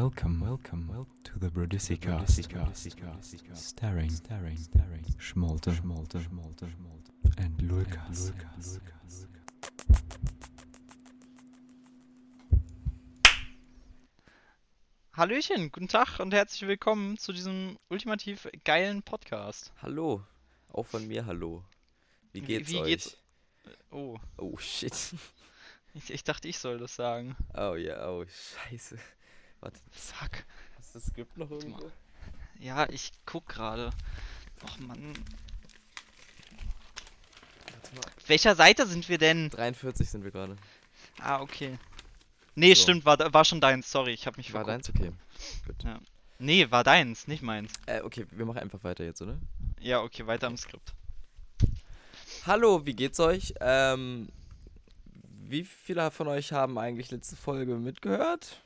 Welcome, welcome, welcome to the Brodisika. Staring, staring, staring. Schmolte, schmolte, schmolte, schmolte. And Lukas. Hallöchen, guten Tag und herzlich willkommen zu diesem ultimativ geilen Podcast. Hallo. Auch von mir hallo. Wie Wie- geht's wie euch? geht's- Oh, Oh shit. ich, ich dachte, ich soll das sagen. Oh ja, oh scheiße. Warte, Fuck. hast du das Skript noch irgendwo? Ja, ich guck gerade. Och Mann. Warte mal. Auf welcher Seite sind wir denn? 43 sind wir gerade. Ah, okay. Nee, So. stimmt, war, war schon deins, sorry, ich habe mich War verguckt. deins? Okay. Gut. Ja. Nee, war deins, nicht meins. Äh, okay, wir machen einfach weiter jetzt, oder? Ja, okay, weiter am Skript. Hallo, wie geht's euch? Ähm, wie viele von euch haben eigentlich letzte Folge mitgehört?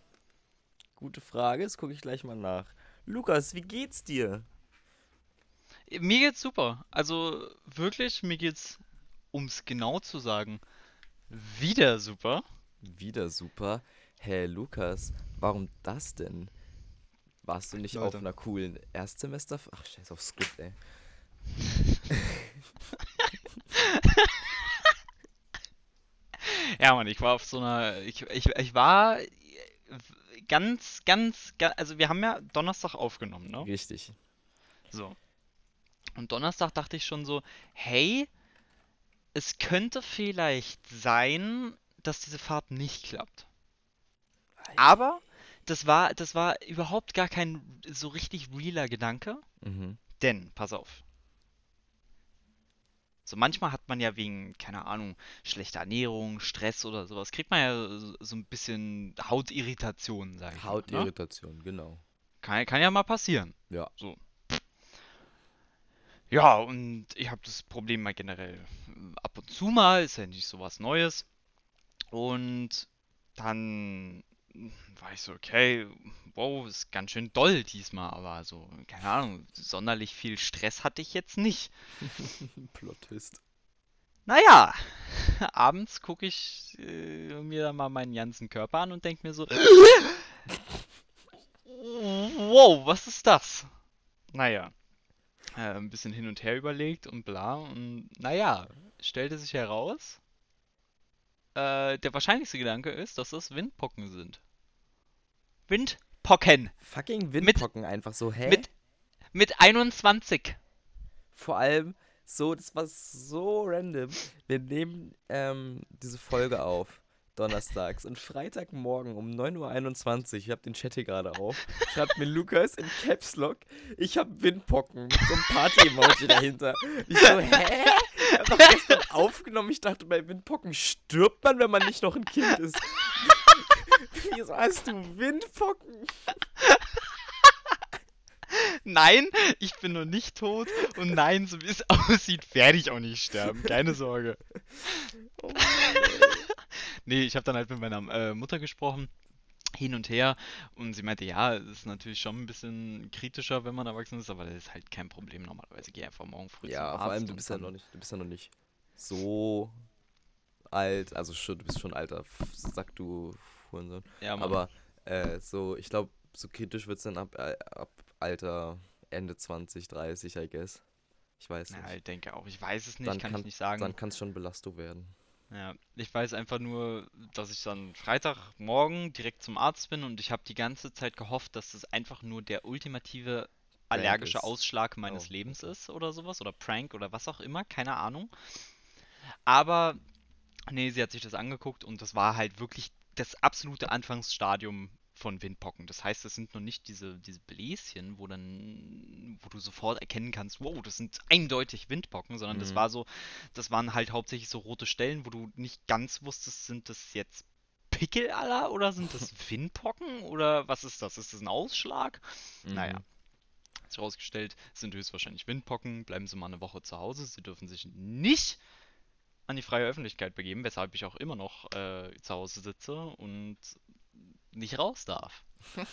Gute Frage, das gucke ich gleich mal nach. Lukas, wie geht's dir? Mir geht's super. Also wirklich, mir geht's, um's genau zu sagen, wieder super. Wieder super. Hä, Lukas, warum das denn? Warst du nicht auf Leute. einer coolen Erstsemester? Ach, scheiß auf Skript, ey. Ja, Mann, ich war auf so einer. Ich, ich, ich war ganz, ganz, ganz. Also, wir haben ja Donnerstag aufgenommen, ne? Richtig. So. Und Donnerstag dachte ich schon so: hey, es könnte vielleicht sein, dass diese Fahrt nicht klappt. Aber das war, das war überhaupt gar kein so richtig realer Gedanke. Mhm. Denn, pass auf. So manchmal hat man ja wegen, keine Ahnung, schlechter Ernährung, Stress oder sowas, kriegt man ja so, ein bisschen Hautirritationen, sag ich ne? Hautirritation, genau. Kann, kann ja mal passieren. Ja. So. Ja, und ich habe das Problem mal generell ab und zu mal, ist ja nicht so was Neues. Und dann war ich so, okay, wow, ist ganz schön doll diesmal, aber so, keine Ahnung, sonderlich viel Stress hatte ich jetzt nicht. Plot-Twist. Naja, abends gucke ich äh, mir dann mal meinen ganzen Körper an und denke mir so, wow, was ist das? Naja, äh, ein bisschen hin und her überlegt und bla und naja, stellte sich heraus, äh, der wahrscheinlichste Gedanke ist, dass das Windpocken sind. Windpocken Fucking Windpocken einfach so, hä? mit, mit 21. Vor allem so, das war so random. Wir nehmen ähm, diese Folge auf. Donnerstags und Freitagmorgen um 9.21 Uhr, ich hab den Chat hier gerade auf, schreibt mir Lukas in Caps Lock, ich hab Windpocken mit so einem Party-Emoji dahinter. Ich so, hä? Ich hab doch gestern aufgenommen, ich dachte, bei Windpocken stirbt man, wenn man nicht noch ein Kind ist. Wieso hast du Windpocken? Nein, ich bin noch nicht tot und nein, so wie es aussieht, werde ich auch nicht sterben. Keine Sorge. Oh Nee, ich habe dann halt mit meiner äh, Mutter gesprochen, hin und her, und sie meinte, ja, es ist natürlich schon ein bisschen kritischer, wenn man erwachsen ist, aber das ist halt kein Problem normalerweise. Geh einfach morgen früh zum Ja, vor Arzt allem du bist ja noch nicht, du bist ja noch nicht so alt, also schon, du bist schon alter, sag du Hurensohn. Ja, Mann. Aber äh, so, ich glaube, so kritisch wird es dann ab, äh, ab Alter Ende 20, 30, I guess. Ich weiß Ja, nicht. ich denke auch. Ich weiß es nicht, Dann kann, kann- ich nicht sagen. Dann kann es schon Belastung werden. Ja, ich weiß einfach nur, dass ich dann Freitagmorgen direkt zum Arzt bin und ich habe die ganze Zeit gehofft, dass das einfach nur der ultimative allergische ist. Ausschlag meines Oh, Lebens ist oder sowas oder Prank oder was auch immer, keine Ahnung. Aber nee, sie hat sich das angeguckt und das war halt wirklich das absolute Anfangsstadium von Windpocken. Das heißt, es sind noch nicht diese, diese Bläschen, wo dann, wo du sofort erkennen kannst, wow, das sind eindeutig Windpocken, sondern das Mhm. war so, das waren halt hauptsächlich so rote Stellen, wo du nicht ganz wusstest, sind das jetzt Pickel aller oder sind das Windpocken oder was ist das? Ist das ein Ausschlag? Naja. Mhm. Hat sich herausgestellt, es sind höchstwahrscheinlich Windpocken. Bleiben Sie mal eine Woche zu Hause. Sie dürfen sich nicht an die freie Öffentlichkeit begeben, weshalb ich auch immer noch äh, zu Hause sitze und nicht raus darf.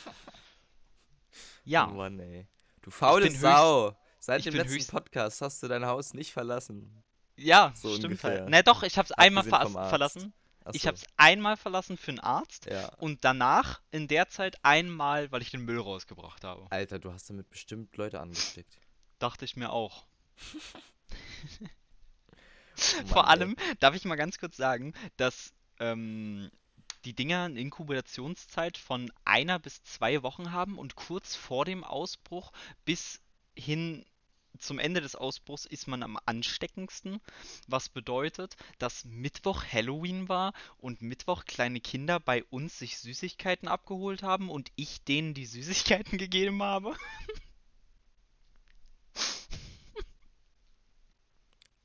ja, Oh Mann, ey. Du faule Sau! Seit dem letzten Podcast hast du dein Haus nicht verlassen. ja, so stimmt ungefähr. halt. Na doch, ich habe es einmal ver verlassen. Ach Ich es einmal verlassen für einen Arzt Ja. und danach in der Zeit einmal, weil ich den Müll rausgebracht habe. Alter, du hast damit bestimmt Leute angesteckt. Dachte ich mir auch. Oh Vor Mann, ey. allem, darf ich mal ganz kurz sagen, dass ähm, die Dinger eine Inkubationszeit von einer bis zwei Wochen haben und kurz vor dem Ausbruch bis hin zum Ende des Ausbruchs ist man am ansteckendsten, was bedeutet, dass Mittwoch Halloween war und Mittwoch kleine Kinder bei uns sich Süßigkeiten abgeholt haben und ich denen die Süßigkeiten gegeben habe.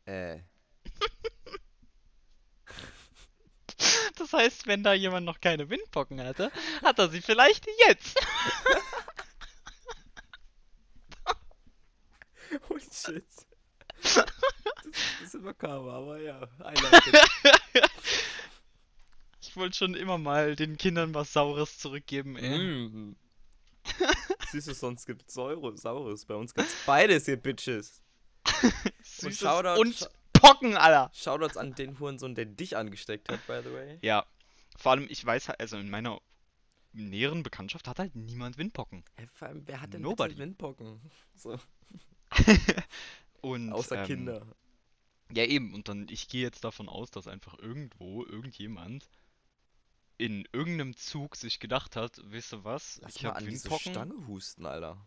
Äh, Das heißt, wenn da jemand noch keine Windpocken hatte, hat er sie vielleicht jetzt. oh shit. Das ist ein bisschen makaber, aber ja. Ich wollte schon immer mal den Kindern was Saures zurückgeben, ey. Mm. Süßes, sonst gibt's Säure, Saures. Bei uns gibt's beides, ihr Bitches. Süßes Shoutout- und Pocken, Alter. Shoutouts an den Hurensohn, der dich angesteckt hat, by the way. Ja, vor allem, ich weiß halt, also in meiner näheren Bekanntschaft hat halt niemand Windpocken. Hey, vor allem, wer hat denn Nobody. Windpocken? So, Und, außer ähm, Kinder. Ja, eben. Und dann, ich gehe jetzt davon aus, dass einfach irgendwo irgendjemand in irgendeinem Zug sich gedacht hat, wisst ihr was, Lass ich mal hab an diese Windpocken. Stange husten, Alter.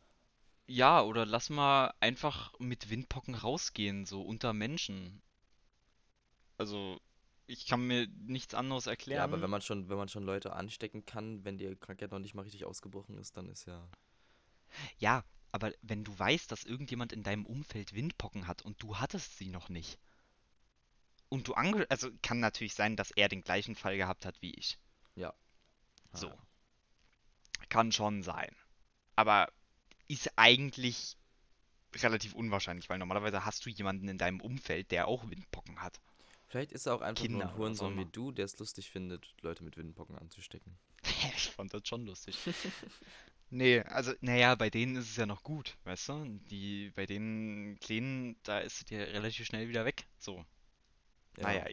Ja, oder lass mal einfach mit Windpocken rausgehen, so unter Menschen. Also, ich kann mir nichts anderes erklären. Ja, aber wenn man schon, wenn man schon Leute anstecken kann, wenn die Krankheit noch nicht mal richtig ausgebrochen ist, dann ist ja. Ja, aber wenn du weißt, dass irgendjemand in deinem Umfeld Windpocken hat und du hattest sie noch nicht. Und du ange... Also kann natürlich sein, dass er den gleichen Fall gehabt hat wie ich. Ja. So. Ah. Kann schon sein. Aber ist eigentlich relativ unwahrscheinlich, weil normalerweise hast du jemanden in deinem Umfeld, der auch Windpocken hat. Vielleicht ist er auch einfach nur Kinder ein was auch Hurensohn wie immer. du, der es lustig findet, Leute mit Windpocken anzustecken. Ich fand das schon lustig. Nee, also, naja, bei denen ist es ja noch gut, weißt du? Die, bei den Kleinen, da ist es dir relativ schnell wieder weg. So. Ja. Naja,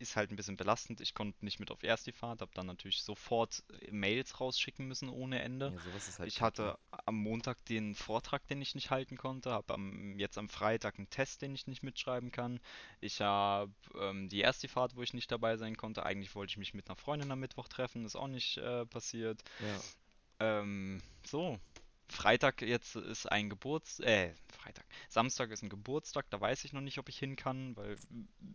ist halt ein bisschen belastend. Ich konnte nicht mit auf Erstifahrt, habe dann natürlich sofort äh, Mails rausschicken müssen ohne Ende. Ja, halt Ich hatte am Montag den Vortrag, den ich nicht halten konnte, habe am, jetzt am Freitag einen Test, den ich nicht mitschreiben kann. Ich habe ähm, die erste Fahrt, wo ich nicht dabei sein konnte. Eigentlich wollte ich mich mit einer Freundin am Mittwoch treffen, ist auch nicht äh, passiert. Ja. Ähm, so. Freitag jetzt ist ein Geburts... Äh, Freitag. Samstag ist ein Geburtstag, da weiß ich noch nicht, ob ich hin kann, weil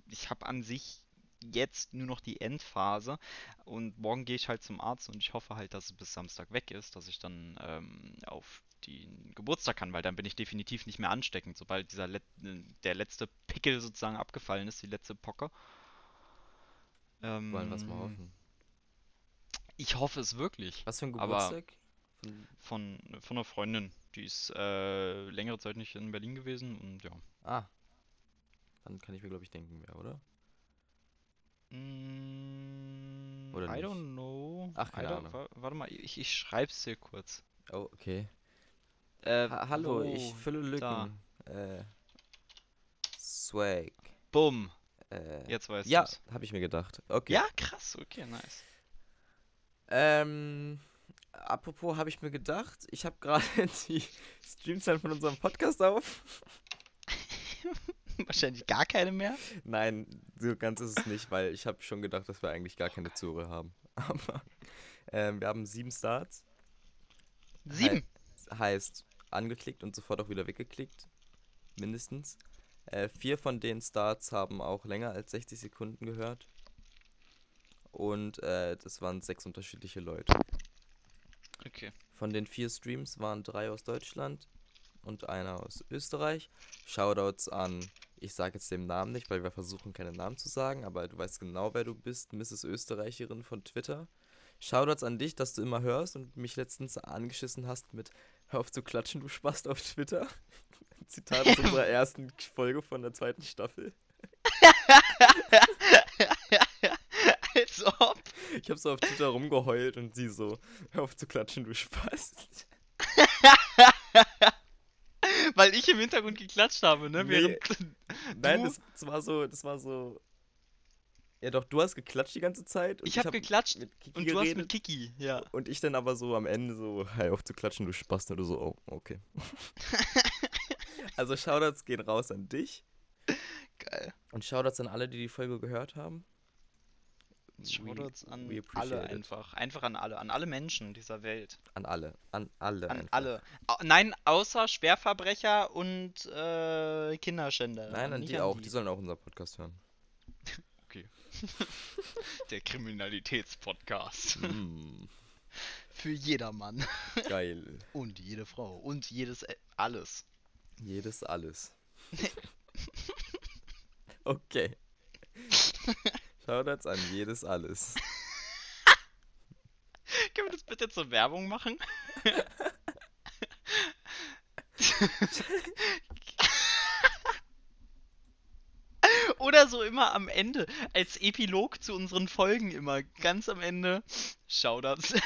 ich habe an sich jetzt nur noch die Endphase und morgen gehe ich halt zum Arzt und ich hoffe halt, dass es bis Samstag weg ist, dass ich dann ähm, auf den Geburtstag kann, weil dann bin ich definitiv nicht mehr ansteckend, sobald dieser Let der letzte Pickel sozusagen abgefallen ist, die letzte Pocke. Ähm, Wollen wir es mal hoffen. Ich hoffe es wirklich. Was für ein Geburtstag? Von, Von, von einer Freundin. Die ist äh, längere Zeit nicht in Berlin gewesen und ja. ah. Dann kann ich mir, glaube ich, denken, wer, oder? Mm, Oder I nicht? don't know. Ach, keine I Ahnung. wa- Warte mal, ich, ich schreib's dir kurz. Oh, okay. Äh, Ha hallo, wo? ich fülle. Lücken. Äh, Swag. Bumm. Äh, Jetzt weißt ja, du's. habe ich mir gedacht. Okay. Ja, krass. Okay, nice. Ähm, apropos habe ich mir gedacht, ich habe gerade die Streamzeit von unserem Podcast auf. Wahrscheinlich gar keine mehr. Nein, so ganz ist es nicht, weil ich habe schon gedacht, dass wir eigentlich gar keine Zuhörer haben. Aber ähm, wir haben sieben Starts. Sieben. He heißt angeklickt und sofort auch wieder weggeklickt. Mindestens. Äh, vier von den Starts haben auch länger als 60 Sekunden gehört. Und äh, das waren sechs unterschiedliche Leute. Okay. Von den vier Streams waren drei aus Deutschland und einer aus Österreich. Shoutouts an, ich sage jetzt den Namen nicht, weil wir versuchen keine Namen zu sagen, aber du weißt genau, wer du bist, Mrs. Österreicherin von Twitter. Shoutouts an dich, dass du immer hörst und mich letztens angeschissen hast mit Hör auf zu klatschen, du Spast auf Twitter. Zitat aus unserer ersten Folge von der zweiten Staffel. Als ob. Ich habe so auf Twitter rumgeheult und sie so, hör auf zu klatschen, du Spast. Weil ich im Hintergrund geklatscht habe, ne? Nee. Während. Nein, das, das war so, das war so. Ja, doch, du hast geklatscht die ganze Zeit. Ich hab geklatscht mit Kiki Und du hast geredet. mit Kiki, ja. Und ich dann aber so am Ende so, hey, auf zu klatschen, du Spast. Und du so, oh, okay. also Shoutouts gehen raus an dich. Geil. Und Shoutouts an alle, die die Folge gehört haben. Shoutouts an alle it. einfach. Einfach an alle. An alle Menschen dieser Welt. An alle. An alle. An einfach. alle. Nein, außer Schwerverbrecher und äh, Kinderschänder. Nein, an Nicht die auch. Die sollen auch unseren Podcast hören. Der Kriminalitätspodcast. mm, Für jedermann. geil. Und jede Frau. Und jedes äh, alles. Jedes alles. okay. Shoutouts an jedes alles. Können wir das bitte zur Werbung machen? Oder so immer am Ende, als Epilog zu unseren Folgen immer, ganz am Ende, Shoutouts.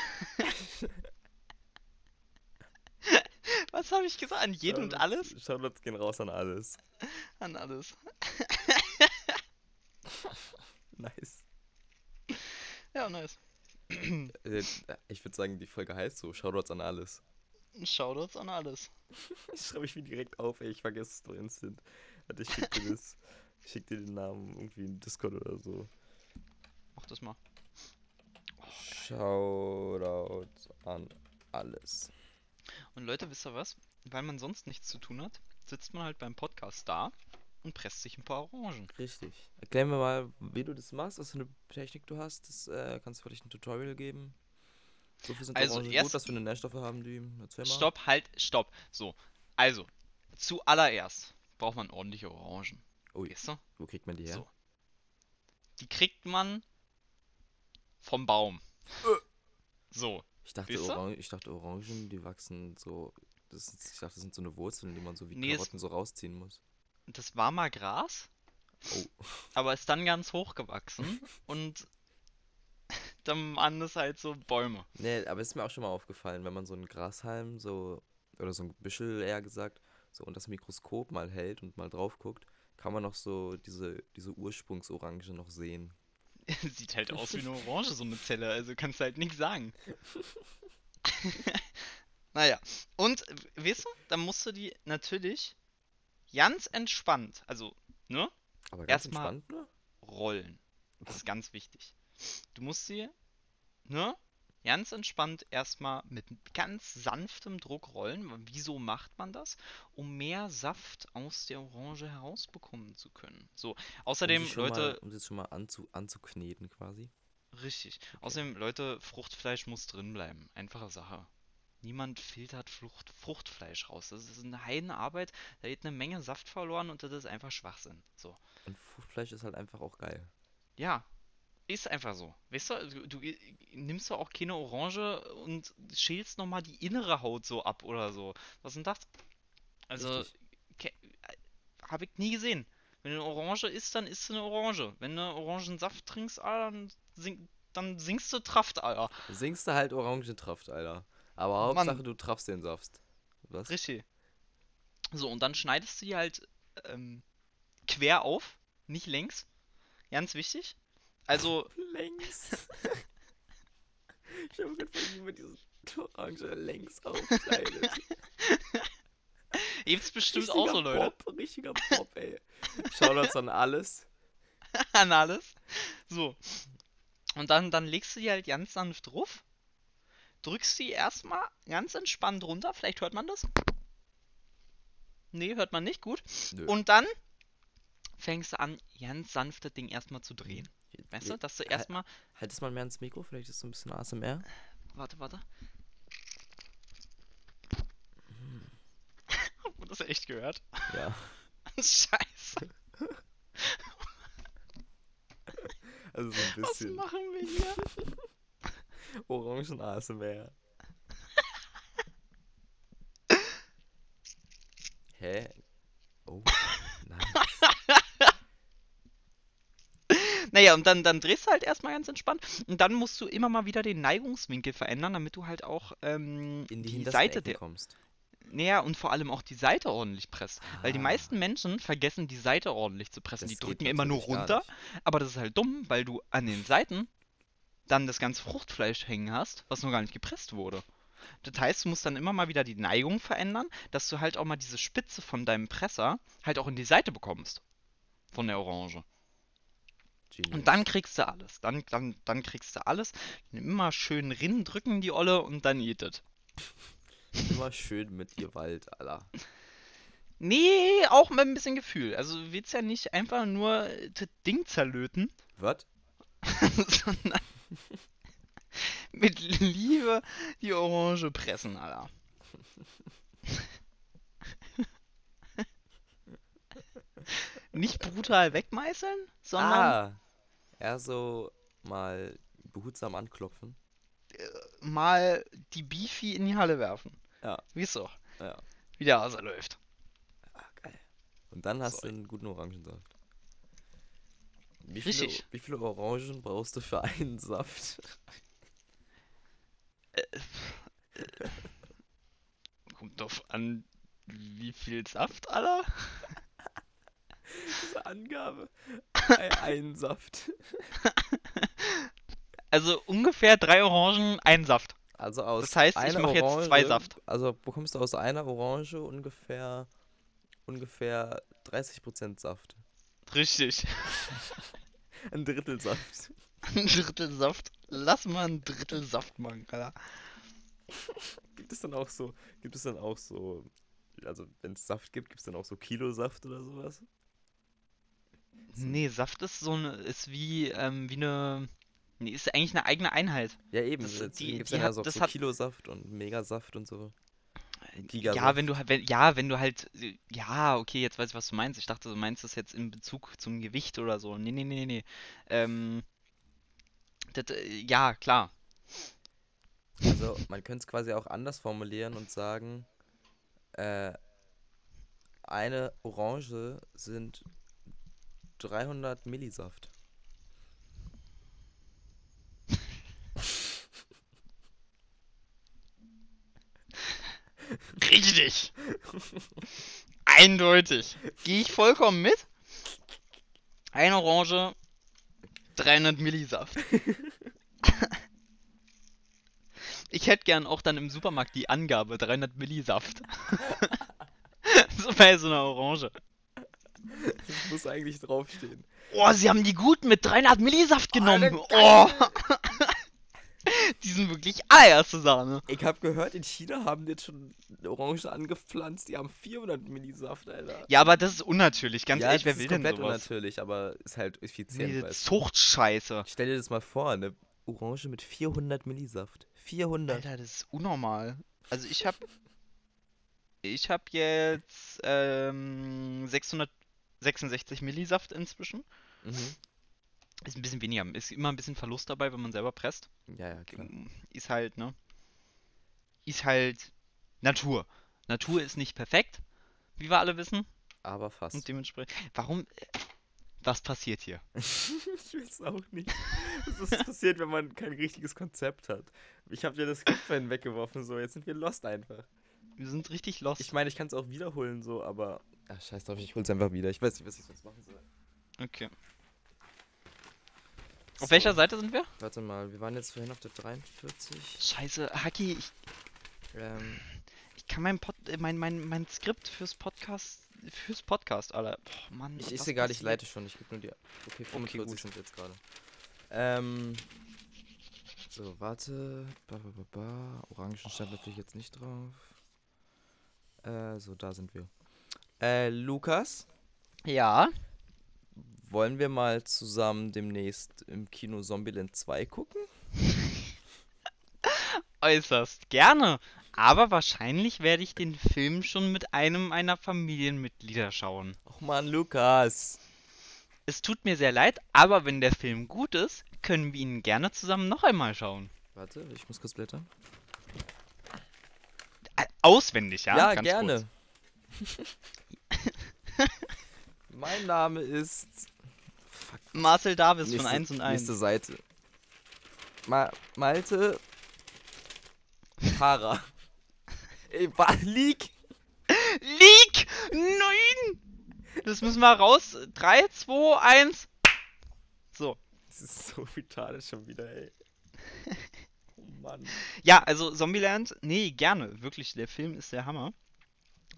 Was habe ich gesagt? An jeden und Shoutouts- alles? Shoutouts gehen raus an alles. An alles. Nice. Ja, nice. Äh, Ich würde sagen, die Folge heißt so, Shoutouts an alles. Shoutouts an alles. Ich schreibe ich mir direkt auf, ey, ich vergesse es doch instant. Warte, ich schick dir das. Ich schick dir den Namen irgendwie in Discord oder so. Mach das mal. Shoutouts an alles. Und Leute, wisst ihr was? Weil man sonst nichts zu tun hat, sitzt man halt beim Podcast da und presst sich ein paar Orangen. Richtig. Erklär mir mal, wie du das machst, was für eine Technik du hast. Das äh, kannst du vielleicht ein Tutorial geben. Wofür sind Also Orangen erst- gut, was für eine Nährstoffe haben die? Erzähl mal. Stopp, halt, stopp. So, also, zuallererst braucht man ordentliche Orangen. Ui, Weißt du? wo kriegt man die her? So. Die kriegt man vom Baum. So, Ich, dachte? Orange, ich dachte, Orangen, die wachsen so. Das ich dachte, das sind so eine Wurzeln, die man so wie Nee, Karotten so rausziehen muss. Das war mal Gras, Oh. aber ist dann ganz hoch gewachsen und dann waren es halt so Bäume. Nee, aber es ist mir auch schon mal aufgefallen, wenn man so einen Grashalm so, oder so ein Büschel eher gesagt, so unter das Mikroskop mal hält und mal drauf guckt, kann man noch so diese, diese Ursprungsorange noch sehen. Sieht halt aus wie eine Orange, so eine Zelle, also kannst du halt nichts sagen. naja, und weißt du, dann musst du die natürlich ganz entspannt, also, ne, Aber ganz Erstmal- entspannt, ne? rollen. Das ist ganz wichtig. Du musst sie, ne, ganz entspannt erstmal mit ganz sanftem Druck rollen. Wieso macht man das? Um mehr Saft aus der Orange herausbekommen zu können. So, außerdem, um Leute, Mal, um sie schon mal anzu, anzukneten quasi. Richtig. Außerdem, Leute, Fruchtfleisch muss drin bleiben. Einfache Sache. Niemand filtert Frucht, Fruchtfleisch raus. Das ist eine Heidenarbeit. Da geht eine Menge Saft verloren und das ist einfach Schwachsinn. So. Und Fruchtfleisch ist halt einfach auch geil. Ja. Ist einfach so. Weißt du, du, du nimmst doch auch keine Orange und schälst nochmal die innere Haut so ab oder so. Was denn das? Also, Richtig. habe ich nie gesehen. Wenn du eine Orange isst, dann isst du eine Orange. Wenn du Orangensaft trinkst, Alter, dann, sing, dann singst du Traft, Alter. Singst du halt Orangentraft, Alter. Aber Mann. Hauptsache, du traffst den Saft. Was? Richtig. So, und dann schneidest du die halt ähm, quer auf, nicht längs. Ganz wichtig. Also, Längs. ich habe gerade wie man diese Orange längs aufschneidet. gibt's bestimmt auch so, Leute. Bob, richtiger Bob, ey. Shoutouts an alles. An alles. So. Und dann, dann legst du die halt ganz sanft drauf. Drückst die erstmal ganz entspannt runter. Vielleicht hört man das. Nee, hört man nicht. Gut. Nö. Und dann fängst du an, ganz sanft das Ding erstmal zu drehen. Weißt du, dass du Halt- erstmal. Halt es mal mehr ins Mikro, vielleicht ist es so ein bisschen ASMR. Warte, warte. Hat man das echt gehört? Ja. Scheiße. Also so ein Was bisschen machen wir hier? Orangen ASMR. Hä? Oh, nice. Naja, und dann, dann drehst du halt erstmal ganz entspannt. Und dann musst du immer mal wieder den Neigungswinkel verändern, damit du halt auch ähm, In die, die Seite der. kommst. Naja, und vor allem auch die Seite ordentlich presst. Weil die Ah. meisten Menschen vergessen, die Seite ordentlich zu pressen. Das die drücken immer nur runter. Aber das ist halt dumm, weil du an den Seiten dann das ganze Fruchtfleisch hängen hast, was noch gar nicht gepresst wurde. Das heißt, du musst dann immer mal wieder die Neigung verändern, dass du halt auch mal diese Spitze von deinem Presser halt auch in die Seite bekommst. Von der Orange. Genius. Und dann kriegst du alles. Dann, dann, dann kriegst du alles. Immer schön rinnen drücken die Olle und dann eat it. Immer schön mit Gewalt, Alter. Nee, auch mit ein bisschen Gefühl. Also du willst ja nicht einfach nur das Ding zerlöten, Was? sondern mit Liebe die Orange pressen, Alter. Nicht brutal wegmeißeln, sondern Ah! Eher so mal behutsam anklopfen. mal die Beefy in die Halle werfen. Ja. Wie es doch. Ja. Wie der Hase läuft. Ah, geil. Und dann hast Sorry. du einen guten Orangensaft. Wie viele, Richtig. wie viele Orangen brauchst du für einen Saft? Kommt drauf an, wie viel Saft, Alter. Diese Angabe. Ein, Saft. Also ungefähr drei Orangen, ein Saft. Also aus Das heißt, ich einer mach jetzt Orange, zwei Saft. Also bekommst du aus einer Orange ungefähr ungefähr 30% Saft. Richtig. Ein Drittel Saft. Ein Drittel Saft. Lass mal ein Drittel Saft machen, Alter. Gibt es dann auch so, gibt es dann auch so, also wenn es Saft gibt, gibt es dann auch so Kilosaft oder sowas? Nee, Saft ist so eine, ist wie, ähm, wie eine, nee, ist eigentlich eine eigene Einheit. Ja eben, Das- deswegen die- gibt's die ja hat- so, das so hat- Kilosaft und Megasaft und so. Ja, Gigasaft. wenn du halt, wenn, ja, wenn du halt, ja, okay, jetzt weiß ich, was du meinst. Ich dachte, du meinst das jetzt in Bezug zum Gewicht oder so. Nee, nee, nee, nee, nee. Ähm, das, äh, ja, klar. Also man könnte es quasi auch anders formulieren und sagen, äh, eine Orange sind 300 Millisaft. Richtig. Eindeutig. Gehe ich vollkommen mit. Eine Orange, 300 Millisaft. Ich hätte gern auch dann im Supermarkt die Angabe 300 Millisaft. so bei so einer Orange. Das muss eigentlich draufstehen. Oh, sie haben die gut mit 300 Millisaft genommen. Alter, Oh. Die sind wirklich allererste Sahne. Ich habe gehört, in China haben die jetzt schon Orangen angepflanzt, die haben 400 Millisaft, Alter. Ja, aber das ist unnatürlich. Ganz ja, ehrlich, wer will denn komplett sowas? unnatürlich, aber ist halt effizient, du. Zuchtscheiße. Stell dir das mal vor, eine Orange mit 400 Millisaft. 400. Alter, das ist unnormal. Also ich hab. Ich hab jetzt ähm, 666 Millisaft inzwischen. Mhm. Ist ein bisschen weniger. Ist immer ein bisschen Verlust dabei, wenn man selber presst. Ja, ja, klar. Ist halt, ne? Ist halt Natur. Natur ist nicht perfekt, wie wir alle wissen. Aber fast. Und dementsprechend. Warum. Was passiert hier? ich weiß auch nicht. Das ist passiert, wenn man kein richtiges Konzept hat. Ich habe dir das vorhin weggeworfen, so. Jetzt sind wir lost einfach. Wir sind richtig lost. Ich meine, ich kann es auch wiederholen, so, aber. Ach, scheiß drauf, ich hol's einfach wieder. Ich weiß nicht, was ich sonst machen soll. Okay. Auf So, welcher Seite sind wir? Warte mal, wir waren jetzt vorhin auf der 43. Scheiße, Haki, ich, Ähm, ich kann mein, Pod, äh, mein, mein, mein Skript fürs Podcast, fürs Podcast, Alter. Boah, Mann. ich ist egal, ich leite schon. Ich gebe nur die. Okay, 45 gut. sind jetzt gerade. Ähm. So, warte. Ba, ba, ba, ba. Orangen stand natürlich jetzt nicht drauf. Äh, so, da sind wir. Äh, Lukas, Ja, wollen wir mal zusammen demnächst im Kino Zombieland 2 gucken? äußerst gerne. Aber wahrscheinlich werde ich den Film schon mit einem meiner Familienmitglieder schauen. Och man, Lukas. Es tut mir sehr leid, aber wenn der Film gut ist, können wir ihn gerne zusammen noch einmal schauen. Warte, ich muss kurz blättern. Äh, Auswendig, ja? Ja, Ganz gerne. mein Name ist. Kurz. Marcel Davis von Nächste- 1 und 1. Nächste Seite. Ma Malte. Fahrer. Ey, wa- lieg! Leak! Nein! Das müssen wir raus. 3, 2, 1. So. Das ist so retarded schon wieder, ey. Oh Mann. Ja, also Zombieland, nee, gerne. Wirklich, der Film ist der Hammer.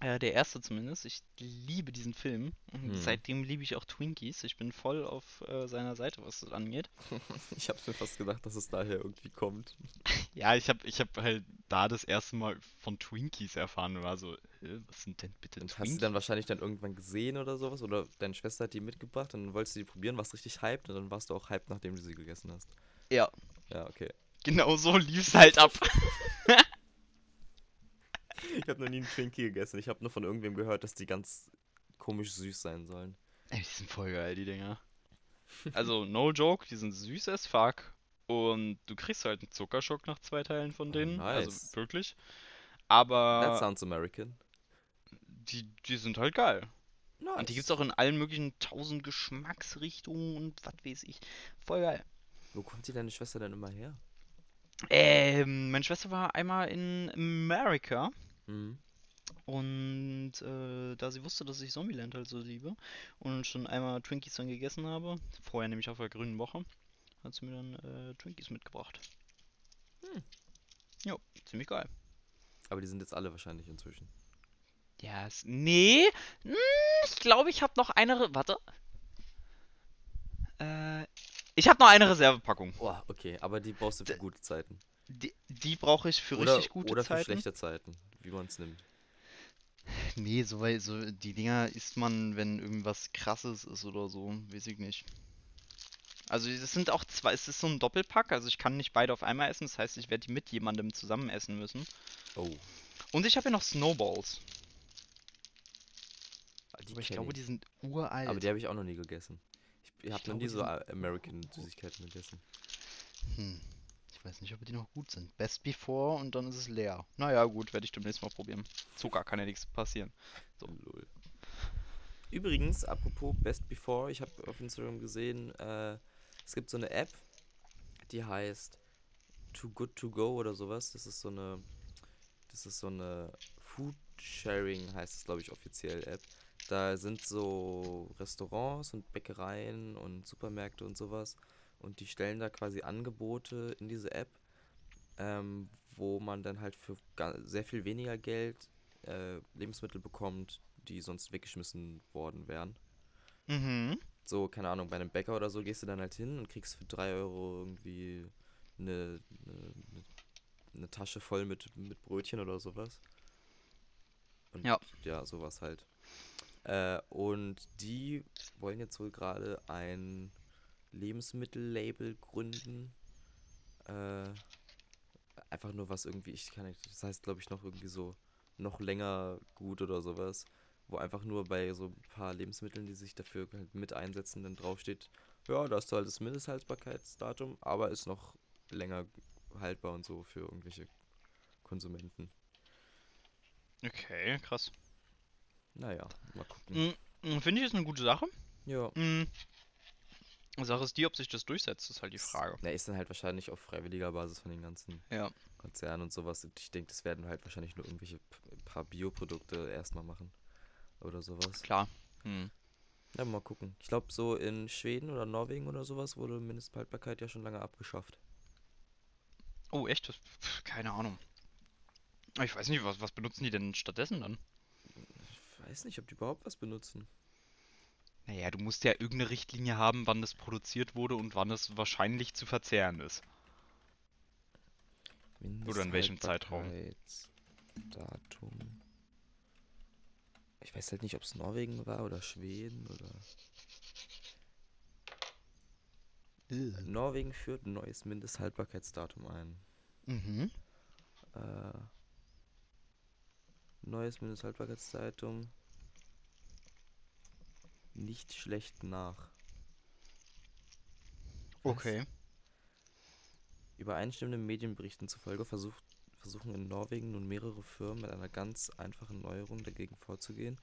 Äh, der erste zumindest. Ich liebe diesen Film. Und Hm. seitdem liebe ich auch Twinkies. Ich bin voll auf äh, seiner Seite, was das angeht. Ich hab's mir fast gedacht, dass es daher irgendwie kommt. Ja, ich habe ich hab halt da das erste Mal von Twinkies erfahren und war so, äh, was sind denn bitte Und hast du Twinkies? dann wahrscheinlich dann irgendwann gesehen oder sowas? Oder deine Schwester hat die mitgebracht und dann wolltest du die probieren, warst richtig hyped und dann warst du auch hyped, nachdem du sie gegessen hast. Ja, Ja, okay. genau so lief's halt ab. Ich habe noch nie einen Twinkie gegessen. Ich habe nur von irgendwem gehört, dass die ganz komisch süß sein sollen. Ey, die sind voll geil, die Dinger. Also, no joke, die sind süß as fuck. Und du kriegst halt einen Zuckerschock nach zwei Teilen von Oh, denen. nice. Also wirklich. That Aber sounds American. die, die sind halt geil. Nice. Und die gibt's auch in allen möglichen tausend Geschmacksrichtungen und was weiß ich. Voll geil. Wo kommt die deine Schwester denn immer her? Ähm, meine Schwester war einmal in Amerika. Mhm. Und äh, da sie wusste, dass ich Zombieland halt so liebe und schon einmal Twinkies dann gegessen habe, vorher nämlich auf der grünen Woche, hat sie mir dann äh, Twinkies mitgebracht. Hm. Jo, ziemlich geil. Aber die sind jetzt alle wahrscheinlich inzwischen. Ja, es- nee, hm, ich glaube, ich habe noch eine, warte. Äh, ich habe noch eine Reservepackung. Oh, okay, aber die brauchst du für D- gute Zeiten. Die, die brauche ich für oder richtig gute oder für Zeiten. schlechte Zeiten, wie man es nimmt. Nee, so, wei- so die Dinger isst man, wenn irgendwas krasses ist oder so, weiß ich nicht. Also es sind auch zwei, es ist so ein Doppelpack, also ich kann nicht beide auf einmal essen, das heißt, ich werde die mit jemandem zusammen essen müssen. Oh. Und ich habe hier noch Snowballs, Die aber ich glaube, die sind uralt. Aber die habe ich auch noch nie gegessen. Ich, ich habe noch nie so sind- A- American Süßigkeiten gegessen. Hm. Ich weiß nicht, ob die noch gut sind. Best before und dann ist es leer. Naja, gut, werde ich demnächst mal probieren. Zucker kann ja nichts passieren. So. Lol. Übrigens, apropos Best Before, ich habe auf Instagram gesehen, äh, es gibt so eine App, die heißt Too Good To Go oder sowas. Das ist so eine, das ist so eine Food Sharing, heißt es glaube ich offiziell App. Da sind so Restaurants und Bäckereien und Supermärkte und sowas. Und die stellen da quasi Angebote in diese App, ähm, wo man dann halt für sehr viel weniger Geld äh, Lebensmittel bekommt, die sonst weggeschmissen worden wären. Mhm. So, keine Ahnung, bei einem Bäcker oder so gehst du dann halt hin und kriegst für 3 Euro irgendwie eine, eine, eine, eine Tasche voll mit, mit Brötchen oder sowas. Und Ja. ja, sowas halt. Äh, und die wollen jetzt wohl gerade ein Lebensmittellabel gründen. Äh, einfach nur was irgendwie, ich kann nicht, das heißt glaube ich noch irgendwie so noch länger gut oder sowas, wo einfach nur bei so ein paar Lebensmitteln, die sich dafür halt mit einsetzen, dann draufsteht, ja, da hast du halt das Mindesthaltbarkeitsdatum, aber ist noch länger haltbar und so für irgendwelche Konsumenten. Okay, krass. Naja, mal gucken. Mm, Finde ich ist eine gute Sache. Ja. Mm. Sache ist die, ob sich das durchsetzt, ist halt die Frage. Na, ist dann halt wahrscheinlich auf freiwilliger Basis von den ganzen Ja. Konzernen und sowas. Und ich denke, das werden halt wahrscheinlich nur irgendwelche paar Bioprodukte erstmal machen. Oder sowas. Klar. Hm. Ja, mal gucken. Ich glaube, so in Schweden oder Norwegen oder sowas wurde Mindesthaltbarkeit ja schon lange abgeschafft. Oh, echt? Das, keine Ahnung. Ich weiß nicht, was, was benutzen die denn stattdessen dann? Ich weiß nicht, ob die überhaupt was benutzen. Naja, du musst ja irgendeine Richtlinie haben, wann das produziert wurde und wann es wahrscheinlich zu verzehren ist. Oder in welchem Zeitraum? Datum. Ich weiß halt nicht, ob es Norwegen war oder Schweden oder. Norwegen führt ein neues Mindesthaltbarkeitsdatum ein. Mhm. Äh, neues Mindesthaltbarkeitsdatum. Nicht schlecht nach. Was? Okay. Übereinstimmenden Medienberichten zufolge versucht, versuchen in Norwegen nun mehrere Firmen mit einer ganz einfachen Neuerung dagegen vorzugehen.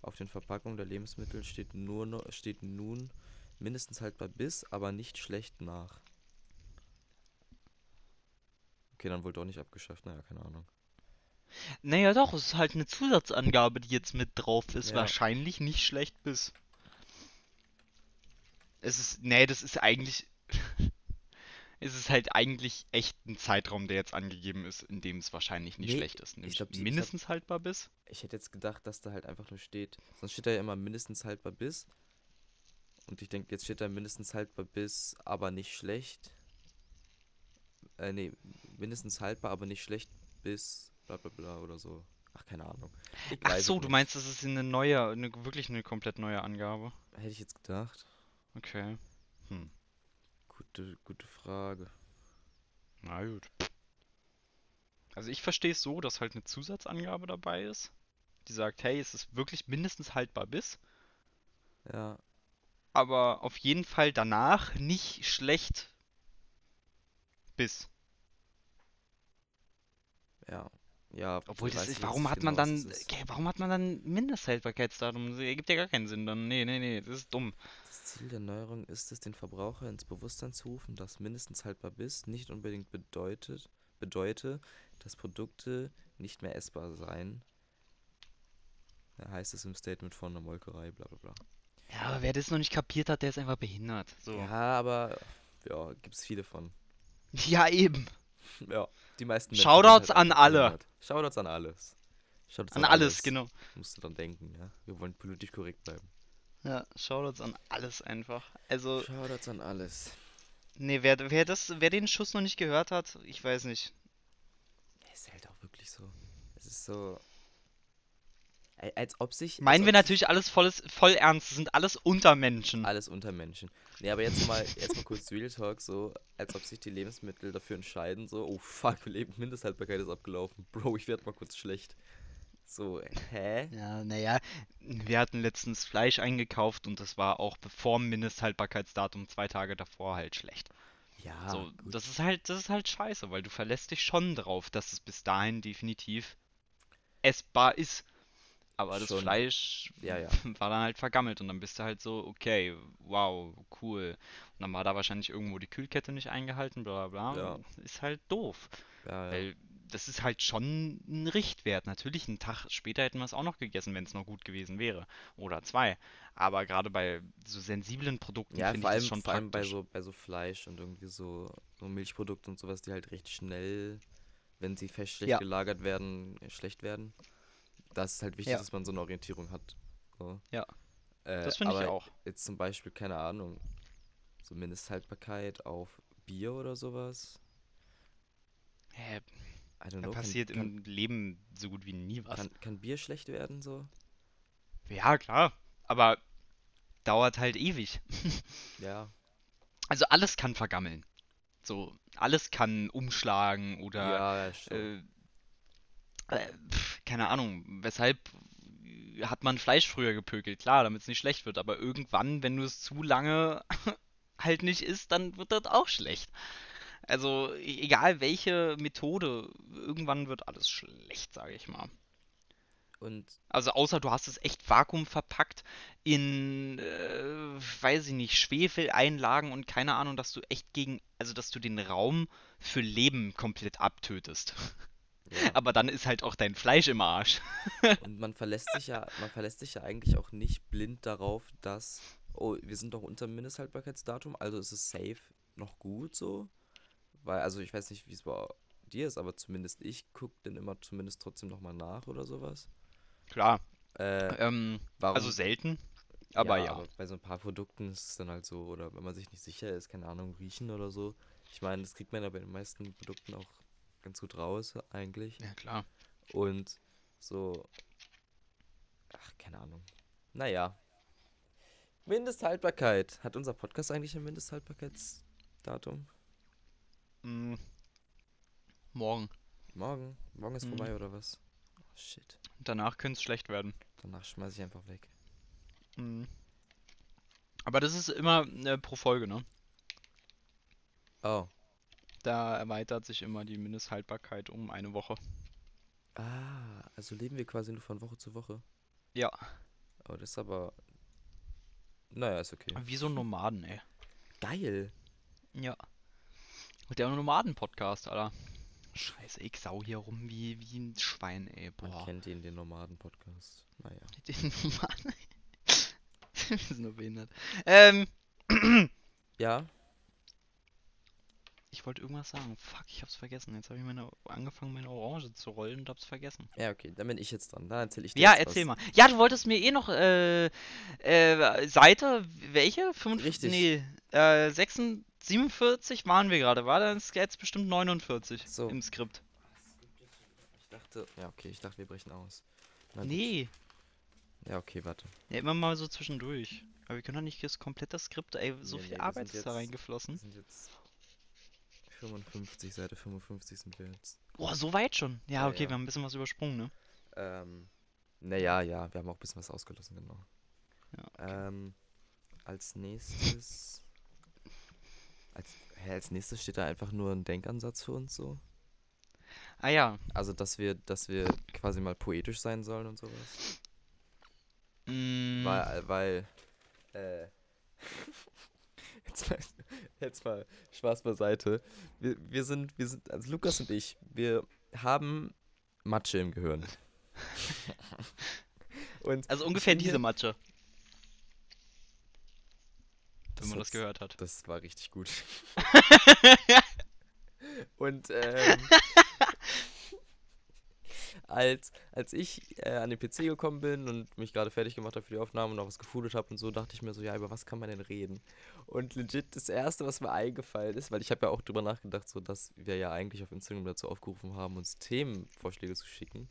Auf den Verpackungen der Lebensmittel steht, nur steht nun mindestens haltbar bis, aber nicht schlecht nach. Okay, dann wohl doch nicht abgeschafft, naja, keine Ahnung. Naja, doch, es ist halt eine Zusatzangabe, die jetzt mit drauf ist. Ja. Wahrscheinlich nicht schlecht bis. Es ist, nee, das ist eigentlich. es ist halt eigentlich echt ein Zeitraum, der jetzt angegeben ist, in dem es wahrscheinlich nicht Nee, schlecht ist. Nämlich glaub, die- ich glaub- mindestens haltbar bis. Ich hätte jetzt gedacht, dass da halt einfach nur steht. Sonst steht da ja immer mindestens haltbar bis. Und ich denke, jetzt steht da mindestens haltbar bis, aber nicht schlecht. Äh, nee, mindestens haltbar, aber nicht schlecht bis bla bla bla oder so. Ach, keine Ahnung. Ich Ach so, du meinst, das ist eine neue, eine, wirklich eine komplett neue Angabe. Hätte ich jetzt gedacht. Okay. Hm. Gute, gute Frage. Na gut. Also ich verstehe es so, dass halt eine Zusatzangabe dabei ist, die sagt, hey, es ist wirklich mindestens haltbar bis, Ja, aber auf jeden Fall danach nicht schlecht bis. ja. Ja, Obwohl das ist, warum hat man genau, was dann, okay, warum hat man dann Mindesthaltbarkeitsdatum? Das ergibt ja gar keinen Sinn dann. Nee, nee, nee, das ist dumm. Das Ziel der Neuerung ist es, den Verbraucher ins Bewusstsein zu rufen, dass mindestens haltbar bis nicht unbedingt bedeutet, bedeute, dass Produkte nicht mehr essbar seien. Da heißt es im Statement von der Molkerei, bla bla bla. Ja, aber wer das noch nicht kapiert hat, der ist einfach behindert. So. Ja, aber ja, gibt es viele von. Ja, eben. Ja, die meisten Shoutouts sind an alle. Shoutouts an alles. Shoutouts An alles, genau. Musst du dann denken, ja. Wir wollen politisch korrekt bleiben. Ja, Shoutouts an alles einfach. Also, Shoutouts an alles. nee, wer, wer das, wer den Schuss noch nicht gehört hat, ich weiß nicht. Es ist halt auch wirklich so. Es ist so. Al- Als ob sich. Meinen wir natürlich alles volles, voll ernst, das sind alles Untermenschen. Alles Untermenschen. Nee, aber jetzt mal, jetzt mal kurz Real Talk, so, als ob sich die Lebensmittel dafür entscheiden, so, oh fuck, Leb- Mindesthaltbarkeit ist abgelaufen. Bro, ich werd mal kurz schlecht. So, hä? Ja, naja, wir hatten letztens Fleisch eingekauft und das war auch bevor Mindesthaltbarkeitsdatum zwei Tage davor halt schlecht. Ja, So, gut. das ist halt, das ist halt scheiße, weil du verlässt dich schon drauf, dass es bis dahin definitiv essbar ist. Aber das Schon. Ja, Fleisch ja. war dann halt vergammelt und dann bist du halt so, okay, wow, cool. Und dann war da wahrscheinlich irgendwo die Kühlkette nicht eingehalten, bla bla bla. Ja. Ist halt doof. ja, ja. Weil das ist halt schon ein Richtwert. Natürlich, einen Tag später hätten wir es auch noch gegessen, wenn es noch gut gewesen wäre. Oder zwei. Aber gerade bei so sensiblen Produkten Ja, finde ich das schon vor allem bei praktisch. so, bei so Fleisch und irgendwie so, so Milchprodukte und sowas, die halt recht schnell, wenn sie fest schlecht Ja. gelagert werden, schlecht werden. Das ist halt wichtig, Ja. dass man so eine Orientierung hat. So. Ja. Äh, Das finde ich auch. Jetzt zum Beispiel, keine Ahnung, so Mindesthaltbarkeit auf Bier oder sowas. Hä, I know. passiert kann, im Leben so gut wie nie was. kann, kann, kann Bier schlecht werden so? Ja, klar. Aber dauert halt ewig. Ja. Also alles kann vergammeln. So, alles kann umschlagen oder ja, äh, äh, keine Ahnung, weshalb hat man Fleisch früher gepökelt? Klar, damit es nicht schlecht wird, aber irgendwann, wenn du es zu lange halt nicht isst, dann wird das auch schlecht. Also, e- egal welche Methode, irgendwann wird alles schlecht, sage ich mal. Und Also außer du hast es echt vakuumverpackt in, äh, weiß ich nicht, Schwefeleinlagen und keine Ahnung, dass du echt gegen, also dass du den Raum für Leben komplett abtötest. ja. Aber dann ist halt auch dein Fleisch im Arsch. Und man verlässt sich ja, man verlässt sich ja eigentlich auch nicht blind darauf, dass, oh, wir sind doch unter dem Mindesthaltbarkeitsdatum, also ist es safe noch gut so. Weil, also ich weiß nicht, wie es bei dir ist, aber zumindest ich gucke dann immer zumindest trotzdem nochmal nach oder sowas. Klar, Äh, ähm, also selten, aber ja. Aber bei so ein paar Produkten ist es dann halt so, oder wenn man sich nicht sicher ist, keine Ahnung, riechen oder so. Ich meine, das kriegt man ja bei den meisten Produkten auch ganz gut raus, eigentlich. Ja, klar. Und so. Ach, keine Ahnung. Naja. Mindesthaltbarkeit. Hat unser Podcast eigentlich ein Mindesthaltbarkeitsdatum? Mm. Morgen. Morgen? Morgen ist Mhm. vorbei oder was? Oh, shit. Danach könnte es schlecht werden. Danach schmeiß ich einfach weg. Mm. Aber das ist immer äh, pro Folge, ne? Oh. Da erweitert sich immer die Mindesthaltbarkeit um eine Woche. Ah, also leben wir quasi nur von Woche zu Woche. Ja, Oh, das ist aber. Naja, ist okay. wie so Nomaden, ey. Geil. Ja. Der Nomaden-Podcast, Alter. Scheiße, ich sau hier rum wie, wie ein Schwein, ey. Man Boah. kennt ihn, den Nomaden-Podcast. Naja. Den Mann. Wir sind nur behindert. Ähm. Ja, Ich wollte irgendwas sagen. Fuck, ich hab's vergessen. Jetzt habe ich meine, angefangen, meine Orange zu rollen und hab's vergessen. ja, okay, dann bin ich jetzt dran. Dann erzähl ich dir Ja, erzähl was. mal. Ja, du wolltest mir eh noch, äh, äh, Seite, welche? 55? Richtig. Nee, äh, 46, 47 waren wir gerade. War das jetzt bestimmt 49 So. im Skript? Ich dachte, ja, okay, ich dachte, wir brechen aus. Na. Nee. Ja, okay, warte. Ja, immer mal so zwischendurch. Aber wir können doch nicht das komplette Skript, ey, so Nee, viel nee, Arbeit ist da jetzt- reingeflossen. Wir sind jetzt 55, Seite 55 sind wir jetzt. Boah, so weit schon. Ja, Ja, okay, ja. wir haben ein bisschen was übersprungen, ne? Ähm, naja, ja, wir haben auch ein bisschen was ausgelassen, genau. Ja, okay. Ähm, als nächstes. Als, hä, als nächstes steht da einfach nur ein Denkansatz für uns so. Ah ja. Also, dass wir, dass wir quasi mal poetisch sein sollen und sowas. Mm, Weil, weil, äh, jetzt mal, jetzt mal Spaß beiseite. Wir, wir sind, wir sind, also Lukas und ich, wir haben Matsche im Gehirn. und also ungefähr diese Matsche. Wenn man das gehört hat. Das war richtig gut. Und ähm, als, als ich äh, an den PC gekommen bin und mich gerade fertig gemacht habe für die Aufnahme und noch was gefudelt habe und so, dachte ich mir so, ja, über was kann man denn reden? Und legit das Erste, was mir eingefallen ist, weil ich habe ja auch drüber nachgedacht, so dass wir ja eigentlich auf Instagram dazu aufgerufen haben, uns Themenvorschläge zu schicken.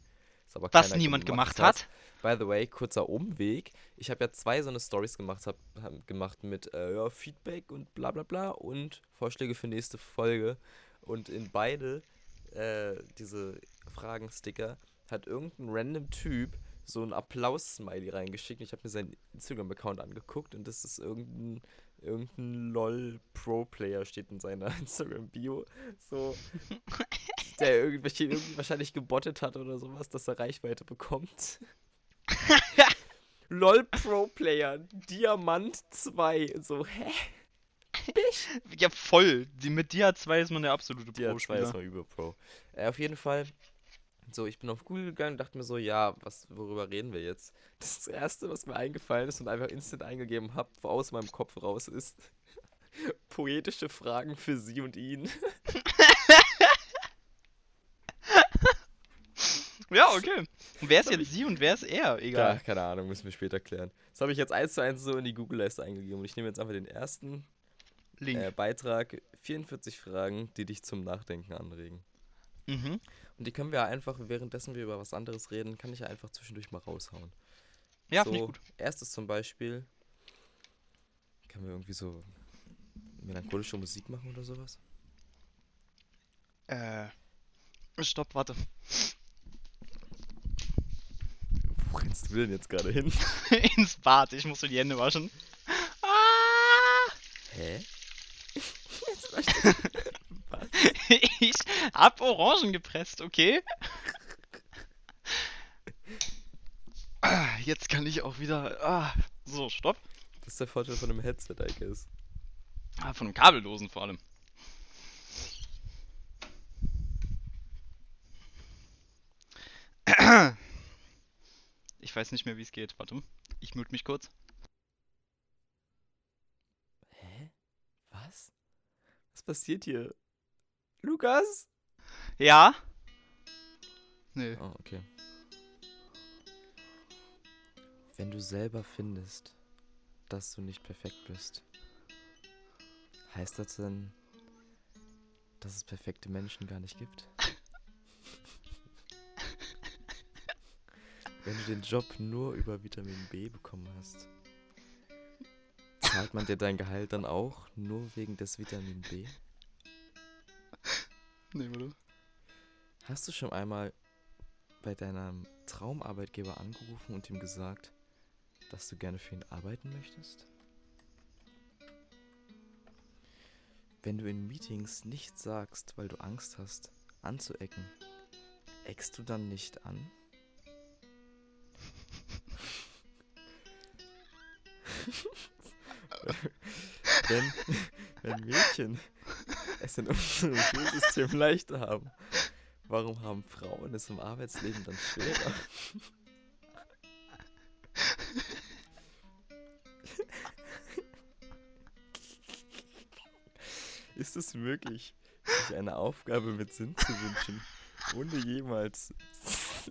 Das aber Was niemand gemacht hat. By the way, kurzer Umweg. Ich habe ja zwei so eine Stories gemacht, hab, hab, gemacht mit äh, ja, Feedback und bla bla bla und Vorschläge für nächste Folge. Und in beide äh, diese Fragen-Sticker hat irgendein random Typ so ein Applaus-Smiley reingeschickt. Ich habe mir seinen Instagram-Account angeguckt und das ist irgendein, irgendein LOL-Pro-Player steht in seiner Instagram-Bio. So, der irgendwelche, irgendwie wahrscheinlich gebottet hat oder sowas, dass er Reichweite bekommt. LOL Pro Player, Diamant 2. So, hä? Ja, voll. Die, mit Dia 2 ist man der absolute Dia 2 ist mal über Pro. Äh, auf jeden Fall, so, ich bin auf Google gegangen und dachte mir so, ja, was, worüber reden wir jetzt? Das erste, was mir eingefallen ist und einfach instant eingegeben habe, wo aus meinem Kopf raus ist, poetische Fragen für sie und ihn. Ja, okay. Und wer ist jetzt sie und wer ist er? Ja, Egal. keine Ahnung, müssen wir später klären. Das habe ich jetzt eins zu eins so in die Google-Leiste eingegeben und ich nehme jetzt einfach den ersten äh, Beitrag, 44 Fragen, die dich zum Nachdenken anregen. Mhm. Und die können wir einfach, währenddessen wir über was anderes reden, kann ich ja einfach zwischendurch mal raushauen. Ja, so, gut. Erstes zum Beispiel, können wir irgendwie so melancholische Musik machen oder sowas? Äh. Stopp, warte. Wo rennst du denn jetzt gerade hin? Ins Bad. Ich muss mir die Hände waschen. Ah! Hä? was? Ich hab Orangen gepresst, okay? Ah, Jetzt kann ich auch wieder. Ah, so, stopp. Das ist der Vorteil von einem Headset, I guess. Ah, von einem Kabellosen vor allem. Ich weiß nicht mehr, wie es geht. Warte. Ich mute mich kurz. Hä? Was? Was passiert hier? Lukas? Ja? Nö. Oh, okay. Wenn du selber findest, dass du nicht perfekt bist, heißt das denn, dass es perfekte Menschen gar nicht gibt? Wenn du den Job nur über Vitamin B bekommen hast, zahlt man dir dein Gehalt dann auch nur wegen des Vitamin B? Nee, warte. Hast du schon einmal bei deinem Traumarbeitgeber angerufen und ihm gesagt, dass du gerne für ihn arbeiten möchtest? Wenn du in Meetings nichts sagst, weil du Angst hast, anzuecken, eckst du dann nicht an? wenn, wenn Mädchen es in unserem Schulsystem leichter haben, Warum haben Frauen es im Arbeitsleben dann schwerer? Ist es möglich, sich eine Aufgabe mit Sinn zu wünschen, ohne jemals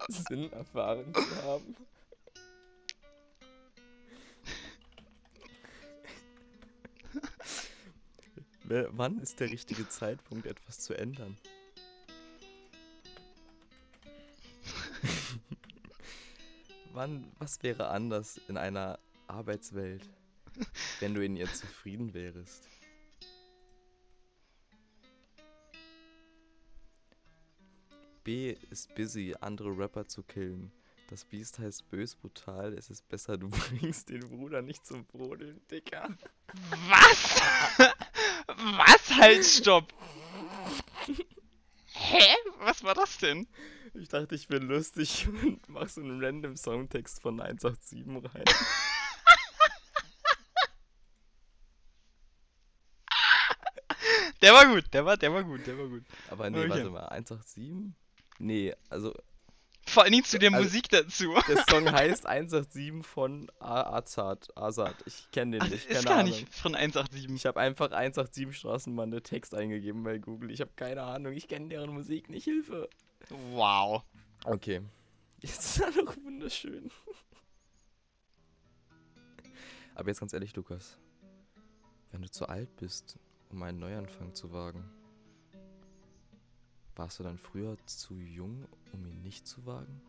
Sinn erfahren zu haben? Wann ist der richtige Zeitpunkt, etwas zu ändern? Wann, was wäre anders in einer Arbeitswelt, wenn du in ihr zufrieden wärst? B ist busy, andere Rapper zu killen. Das Biest heißt bös brutal. Es ist besser, du bringst den Bruder nicht zum Brodeln, Dicker. Was? Was? Halt, stopp! Hä? Was war das denn? Ich dachte, ich bin lustig und mach so einen random Songtext von 187 rein. Der war gut, der war, der war gut, der war gut. Aber nee, Okay. warte mal, 187? Nee, also Vor Dingen zu der Also- Musik dazu. der Song heißt 187 von Azad. Azad. Ich kenne den Ach, nicht, ist keine gar Ahnung. nicht von 187. Ich habe einfach 187 Straßenbahn der Text eingegeben bei Google. Ich habe keine Ahnung, ich kenne deren Musik nicht. Hilfe. Wow. Okay. Jetzt ist er doch wunderschön. Aber jetzt ganz ehrlich, Lukas. Wenn du zu alt bist, um einen Neuanfang zu wagen, warst du dann früher zu jung, um ihn nicht zu wagen?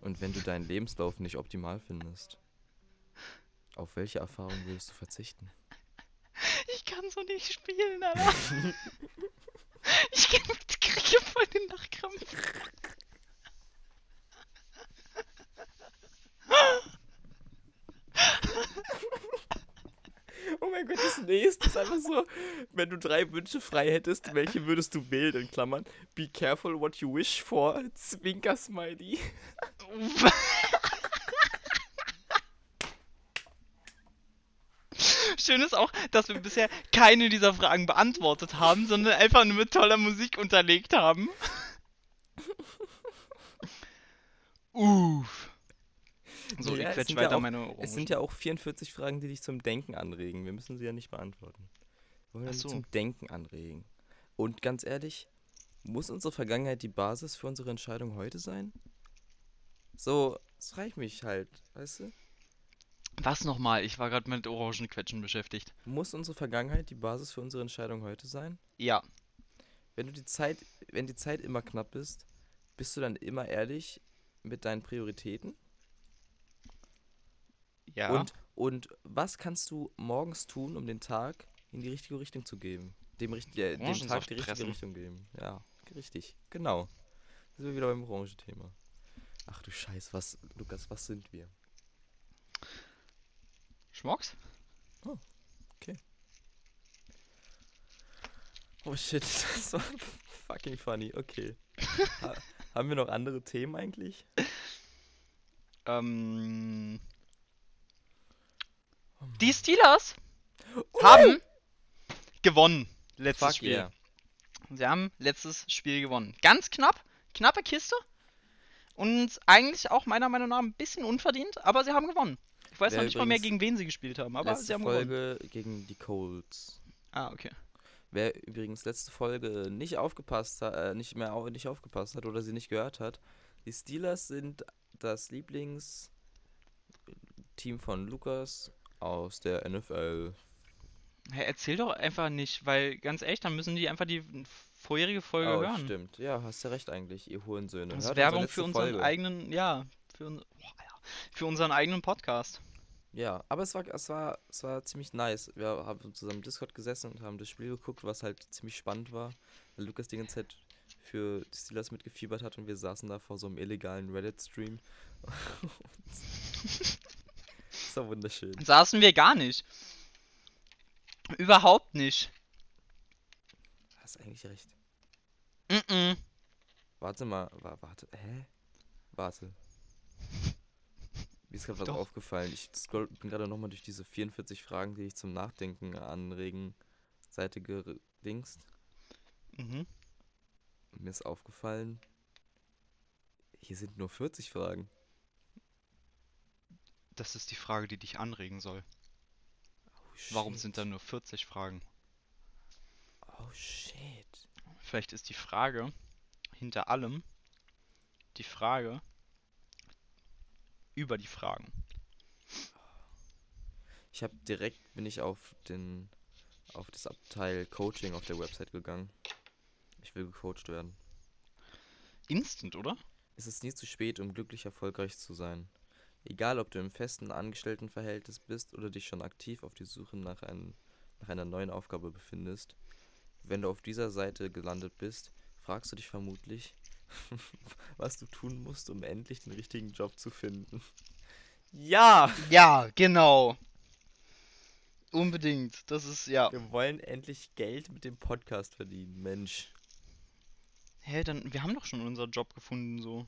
Und wenn du deinen Lebenslauf nicht optimal findest, auf welche Erfahrung würdest du verzichten? Ich kann so nicht spielen, Alter. ich kriege voll den Nachkrampf. Oh mein Gott, das nächste ist einfach so, wenn du drei Wünsche frei hättest, welche würdest du wählen, in Klammern? Be careful what you wish for, Zwinker Smiley. Schön ist auch, dass wir bisher keine dieser Fragen beantwortet haben, sondern einfach nur mit toller Musik unterlegt haben. Uff. So, Naja, ich es quetsch sind weiter ja auch- meine Orangen. Es sind ja auch 44 Fragen, die dich zum Denken anregen. Wir müssen sie ja nicht beantworten. Wir wollen Ach dich so. zum Denken anregen. Und ganz ehrlich, muss unsere Vergangenheit die Basis für unsere Entscheidung heute sein? So, das frage ich mich halt, weißt du? Was nochmal? Ich war gerade mit Orangenquetschen beschäftigt. Muss unsere Vergangenheit die Basis für unsere Entscheidung heute sein? Ja. Wenn du die Zeit, wenn die Zeit immer knapp ist, bist du dann immer ehrlich mit deinen Prioritäten? Ja. Und, und was kannst du morgens tun, um den Tag in die richtige Richtung zu geben? Dem, richt- äh, dem Tag die richtige pressen. Richtung geben. Ja, richtig. Genau. Da sind wir wieder beim Orangenthema. Ach du Scheiß, was, Lukas, was sind wir? Schmocks? Oh shit, das war fucking funny. Okay. ha haben wir noch andere Themen eigentlich? Ähm. Die Steelers haben gewonnen. Letztes Fuck Spiel. yeah. Sie haben letztes Spiel gewonnen. Ganz knapp. Knappe Kiste. Und eigentlich auch meiner Meinung nach ein bisschen unverdient, aber sie haben gewonnen. Ich weiß Wer noch nicht mal mehr, gegen wen sie gespielt haben, aber letzte sie haben gewonnen. Folge gegen die Colts. Ah, okay. Wer übrigens letzte Folge nicht aufgepasst hat, äh, nicht mehr au nicht aufgepasst hat oder sie nicht gehört hat, die Steelers sind das Lieblingsteam von Lukas aus der NFL. Hey, erzähl doch einfach nicht, weil ganz ehrlich, dann müssen die einfach die vorherige Folge oh, hören. stimmt. Ja, hast ja recht eigentlich, ihr Hurensöhne. Das ist Werbung für unseren Folge. eigenen, ja, für, un oh, für unseren eigenen Podcast. Ja, aber es war, es war, es war ziemlich nice. Wir haben zusammen im Discord gesessen und haben das Spiel geguckt, was halt ziemlich spannend war. Weil Lukas die ganze Zeit für die Steelers mitgefiebert hat und wir saßen da vor so einem illegalen Reddit-Stream. war wunderschön. Saßen wir gar nicht. Überhaupt nicht. Hast eigentlich recht. Mm -mm. Warte mal, wa warte, hä? Warte. Mir ist gerade was aufgefallen. Ich scroll, bin gerade nochmal durch diese 44 Fragen, die ich zum Nachdenken anregen, Seite gedingst. Mhm. Mir ist aufgefallen, hier sind nur 40 Fragen. Das ist die Frage, die dich anregen soll. Oh, Warum sind da nur 40 Fragen? Oh shit. Vielleicht ist die Frage hinter allem die Frage über die Fragen. Ich habe direkt bin ich auf den auf das Abteil Coaching auf der Website gegangen. Ich will gecoacht werden. Instant, oder? Es ist nie zu spät, um glücklich erfolgreich zu sein. Egal, ob du im festen Angestelltenverhältnis bist oder dich schon aktiv auf die Suche nach, ein, nach einer neuen Aufgabe befindest. Wenn du auf dieser Seite gelandet bist, fragst du dich vermutlich, was du tun musst, um endlich den richtigen Job zu finden. Ja! Ja, genau. Unbedingt. Das ist, ja. Wir wollen endlich Geld mit dem Podcast verdienen, Mensch. Hä, dann, wir haben doch schon unseren Job gefunden, so.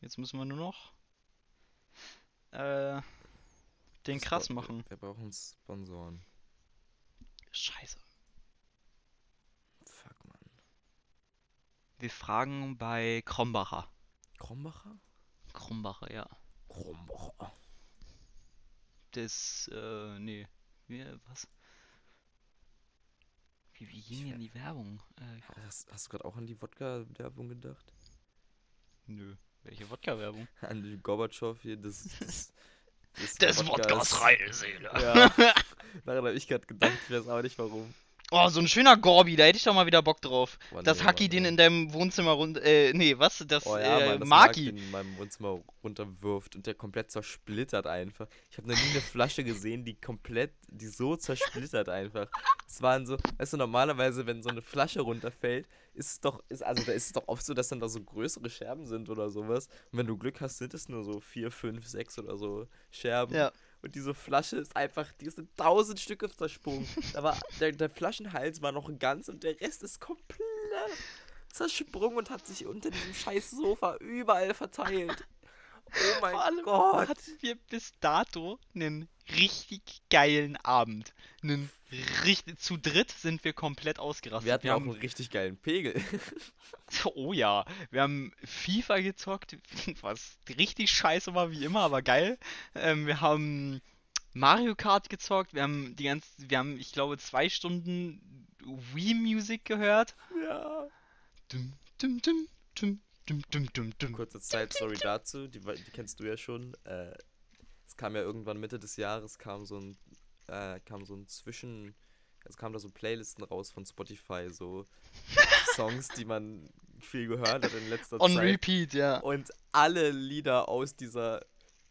Jetzt müssen wir nur noch äh, den krass Spon- machen. Wir brauchen Sponsoren. Scheiße. Fuck, man. Wir fragen bei Krombacher. Krombacher? Krombacher, ja. Krombacher. Das, äh, nee. Wie, was? Wie, wie ging denn die Werbung? Äh, Hast, hast du gerade auch an die Wodka-Werbung gedacht? nö. Welche Wodka-Werbung? An Gorbatschow hier, das. Das, Das Wodkas. Reine Seele. Ja. Daran habe ich gerade gedacht, ich weiß auch nicht warum. Oh, so ein schöner Gorbi, da hätte ich doch mal wieder Bock drauf. Oh, Dass nee, Haki Mann, den in deinem Wohnzimmer rund. Äh, nee, was? Das, Oh ja, äh, Mann, das Mark Maki. den in meinem Wohnzimmer runterwirft und der komplett zersplittert einfach. Ich habe noch nie eine Flasche gesehen, die komplett, die so zersplittert einfach. Es waren so, weißt du, normalerweise, wenn so eine Flasche runterfällt, ist es doch, ist, also da ist es doch oft so, dass dann da so größere Scherben sind oder sowas. Und wenn du Glück hast, sind es nur so vier, fünf, sechs oder so Scherben. Ja. Und diese Flasche ist einfach, die ist in tausend Stücke zersprungen. Da war, der, der Flaschenhals war noch ganz und der Rest ist komplett zersprungen und hat sich unter diesem scheiß Sofa überall verteilt. Oh mein Vor allem Gott. hatten wir bis dato einen richtig geilen Abend. Einen richtig, zu dritt sind wir komplett ausgerastet. Wir hatten auch haben, einen richtig geilen Pegel. oh ja, wir haben FIFA gezockt, was richtig scheiße war, wie immer, aber geil. Ähm, wir haben Mario Kart gezockt, wir haben die ganze, wir haben, ich glaube, zwei Stunden Wii Music gehört. ja. Dum, dum, dum, dum, dum, dum, dum, dum. Kurze Side-Story dazu, die, die kennst du ja schon. Äh, es kam ja irgendwann Mitte des Jahres, kam so ein, äh, kam so ein Zwischen, es kamen da so Playlisten raus von Spotify, so Songs, die man viel gehört hat in letzter On Zeit. repeat, ja. Und alle Lieder aus dieser,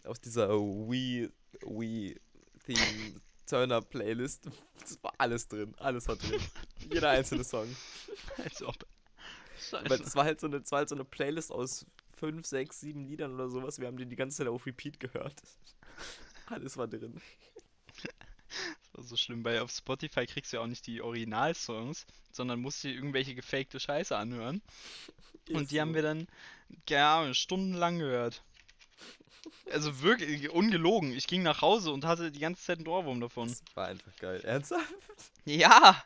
aus dieser Wii, Wii Theme Turner Playlist, das war alles drin, alles war drin. Jeder einzelne Song. Als ob. Aber Scheiße. das war halt so eine, das war halt so eine Playlist aus fünf, sechs, sieben Liedern oder sowas. Wir haben die die ganze Zeit auf Repeat gehört. Alles war drin. Das war so schlimm, weil auf Spotify kriegst du ja auch nicht die Originalsongs, sondern musst dir irgendwelche gefakte Scheiße anhören. Und die haben wir dann, ja, stundenlang gehört. Also wirklich, ungelogen. Ich ging nach Hause und hatte die ganze Zeit einen Ohrwurm davon. Das war einfach geil. Ernsthaft? Ja!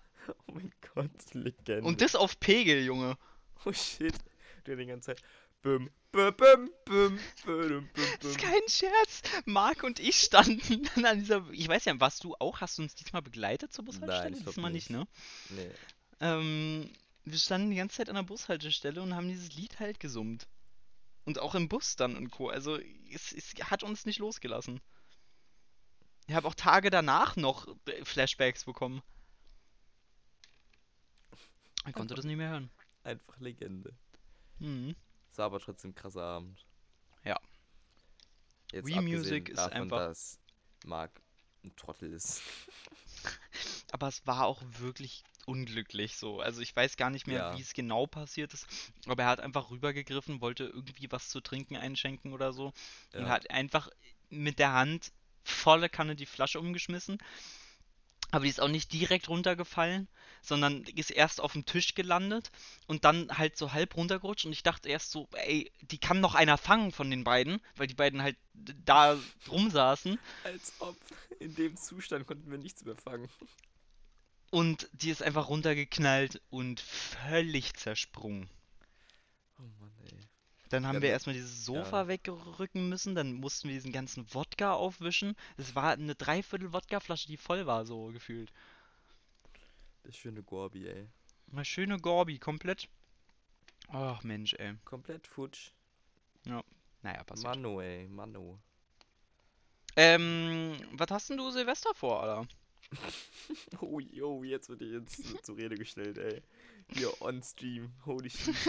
Oh mein Gott, Legende. Und das auf Pegel, Junge. Oh shit. Du die ganze Zeit. Büm, büm, büm, büm, büm, büm, Das ist kein Scherz. Marc und ich standen dann an dieser. Ich weiß ja, warst du auch? Hast du uns diesmal begleitet zur Bushaltestelle? ich glaub diesmal nicht, ne? Nee. Ähm, wir standen die ganze Zeit an der Bushaltestelle und haben dieses Lied halt gesummt. Und auch im Bus dann und Co. Also es, es hat uns nicht losgelassen. Ich habe auch Tage danach noch äh, Flashbacks bekommen. Ich konnte das nicht mehr hören. Einfach Legende. Mhm. Es war aber trotzdem ein krasser Abend. Ja. Jetzt Wii Music ist davon, einfach- dass Marc ein Trottel ist. Aber es war auch wirklich unglücklich so. Also ich weiß gar nicht mehr, Ja. wie es genau passiert ist. Aber er hat einfach rübergegriffen, wollte irgendwie was zu trinken einschenken oder so. Und Ja. hat einfach mit der Hand volle Kanne die Flasche umgeschmissen. Aber die ist auch nicht direkt runtergefallen, sondern ist erst auf dem Tisch gelandet und dann halt so halb runtergerutscht. Und ich dachte erst so, ey, die kann noch einer fangen von den beiden, weil die beiden halt da rumsaßen. Als ob in dem Zustand konnten wir nichts mehr fangen. Und die ist einfach runtergeknallt und völlig zersprungen. Oh Mann, ey. Dann haben Ja, wir erstmal dieses Sofa wegrücken müssen, dann mussten wir diesen ganzen Wodka aufwischen. Es war eine Dreiviertel Wodkaflasche, die voll war, so gefühlt. Der schöne Gorbi, ey. Mal schöne Gorbi, komplett. Ach Mensch, ey. Komplett futsch. Naja, passiert. Mano, ey. Mano. Ähm, was hast denn du Silvester vor, Alter? Oh, yo, jetzt wird ich jetzt zu- zur Rede gestellt, ey. Hier on stream. Holy shit.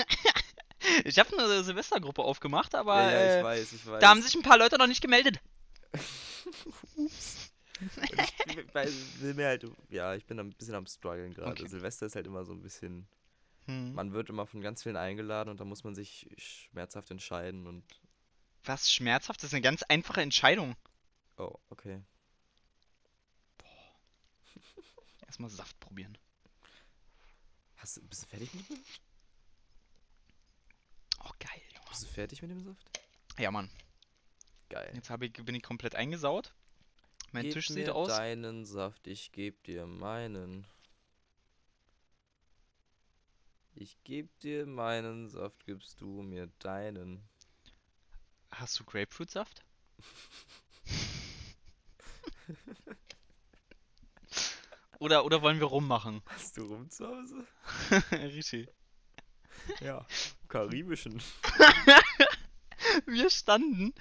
Ich habe eine Silvestergruppe aufgemacht, aber ja, ja, ich äh, weiß, ich weiß. da haben sich ein paar Leute noch nicht gemeldet. Ups. Ich weil, will mir halt, ja, ich bin ein bisschen am struggeln gerade. Okay. Silvester ist halt immer so ein bisschen, Hm. man wird immer von ganz vielen eingeladen und da muss man sich schmerzhaft entscheiden und, Was schmerzhaft? Das ist eine ganz einfache Entscheidung. oh, okay. Erstmal Saft probieren. Hast du, bist du fertig mit dem Saft? Oh, geil, Junge. Bist du fertig mit dem Saft? Ja, Mann. Geil. Jetzt ich, bin ich komplett eingesaut. Mein Gib Tisch mir sieht aus. deinen Saft, ich geb dir meinen. Ich geb dir meinen Saft, gibst du mir deinen. Hast du Grapefruitsaft? oder, oder wollen wir rummachen? Hast du rum zu Hause? Richtig. Ja. Karibischen. Wir standen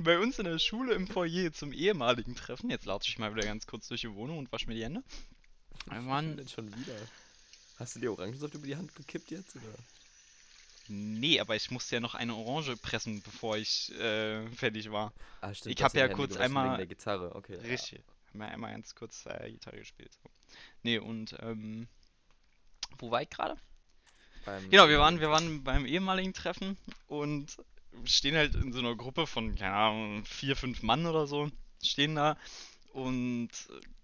bei uns in der Schule im Foyer zum ehemaligen Treffen. Jetzt latsche ich mal wieder ganz kurz durch die Wohnung und wasche mir die Hände. Wir waren, denn schon wieder? Hast du dir Orangensaft über die Hand gekippt jetzt, oder? nee, aber ich musste ja noch eine Orange pressen, bevor ich äh, fertig war. Ah, stimmt. Ich du hab hast dir ja Hände kurz einmal- Gitarre, okay. ja. Richtig. Haben wir einmal ganz kurz äh, Gitarre gespielt. So. Nee, und ähm, wo war ich gerade? Genau, wir waren, wir waren beim ehemaligen Treffen und stehen halt in so einer Gruppe von, keine Ahnung, vier, fünf Mann oder so, stehen da und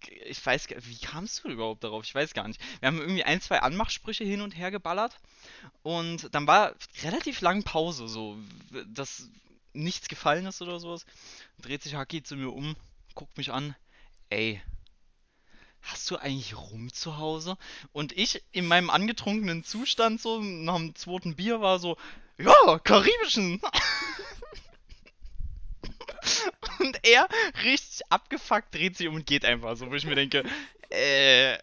äh, ich weiß gar wie kamst du überhaupt darauf? Ich weiß gar nicht. Wir haben irgendwie ein, zwei Anmachsprüche hin und her geballert und dann war relativ lang Pause, so, dass nichts gefallen ist oder sowas. Dreht sich Haki zu mir um, guckt mich an, ey, hast du eigentlich Rum zu Hause? Und ich in meinem angetrunkenen Zustand, so nach dem zweiten Bier, war so, ja, karibischen. Und er, richtig abgefuckt, dreht sich um und geht einfach so, wo ich mir denke, äh,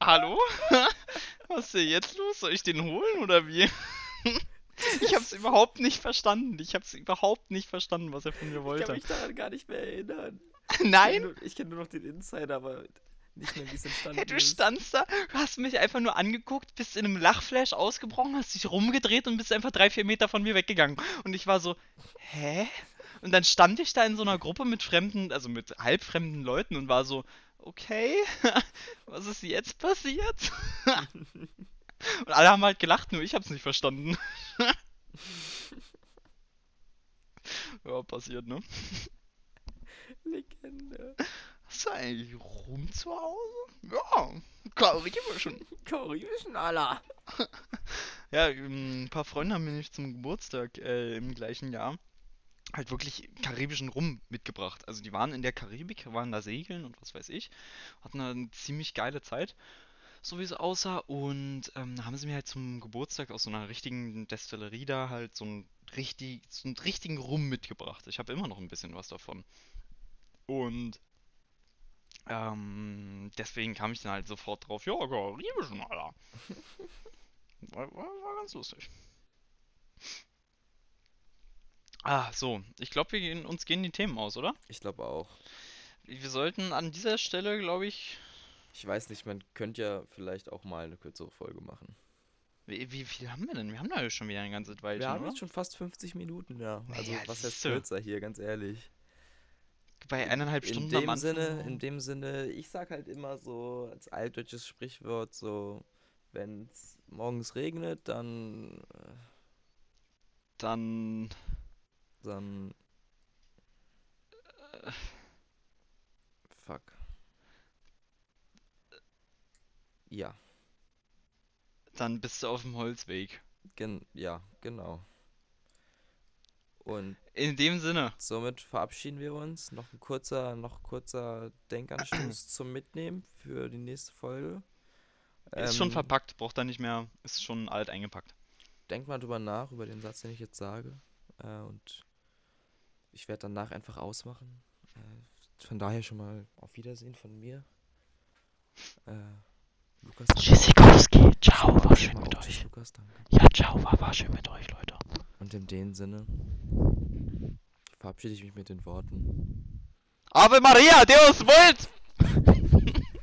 hallo? Was ist denn jetzt los? Soll ich den holen oder wie? Ich hab's überhaupt nicht verstanden. Ich hab's überhaupt nicht verstanden, was er von mir Ich kann wollte. mich daran gar nicht mehr erinnern. Nein? Ich kenn nur, kenn nur noch den Insider, aber nicht mehr, wie es entstanden Hey, du ist. standst da, du hast mich einfach nur angeguckt, bist in einem Lachflash ausgebrochen, hast dich rumgedreht und bist einfach drei, vier Meter von mir weggegangen. Und ich war so, hä? Und dann stand ich da in so einer Gruppe mit fremden, also mit halbfremden Leuten und war so, okay, was ist jetzt passiert? Und alle haben halt gelacht, nur ich hab's nicht verstanden. Ja, passiert, ne? Legende. Hast du eigentlich rum zu Hause? Ja, karibischen. Karibischen Allah. Ja, ähm, ein paar Freunde haben mir nämlich zum Geburtstag äh, im gleichen Jahr halt wirklich karibischen Rum mitgebracht. Also die waren in der Karibik, waren da segeln und was weiß ich, hatten da eine ziemlich geile Zeit, so wie es aussah. Und ähm, haben sie mir halt zum Geburtstag aus so einer richtigen Destillerie da halt so einen, richtig, so einen richtigen Rum mitgebracht. Ich habe immer noch ein bisschen was davon. Und ähm, deswegen kam ich dann halt sofort drauf, ja, karibischen, Alter. War, war, war ganz lustig. Ah, so. Ich glaube, wir gehen, uns gehen die Themen aus, oder? Ich glaube auch. Wir sollten an dieser Stelle, glaube ich. Ich weiß nicht, man könnte ja vielleicht auch mal eine kürzere Folge machen. Wie, wie viel haben wir denn? Wir haben da ja schon wieder ein ganzes Weilchen, Wir haben oder? jetzt schon fast 50 Minuten, ja. Also Ja, was heißt kürzer hier, ganz ehrlich. Bei eineinhalb In Stunden am dem Anfang. Sinne, in dem Sinne, ich sag halt immer so als altdeutsches Sprichwort so, wenn es morgens regnet, dann äh, Dann. dann Äh. fuck. Ja, Dann bist du auf dem Holzweg. gen ja, genau. Und In dem Sinne. somit verabschieden wir uns. Noch ein kurzer, noch kurzer Denkanstoß zum Mitnehmen für die nächste Folge. Ist schon Ähm, verpackt, braucht er nicht mehr, ist schon alt eingepackt. Denk mal drüber nach, über den Satz, den ich jetzt sage. Äh, und ich werde danach einfach ausmachen. Äh, von daher schon mal auf Wiedersehen von mir. Äh, Lukas. Tschüssikowski, ciao, war schön mit euch. Lukas, danke. Ja, ciao, war, war schön mit euch, Leute. Und in dem Sinne verabschiede ich mich mit den Worten. Ave Maria, Deus vult!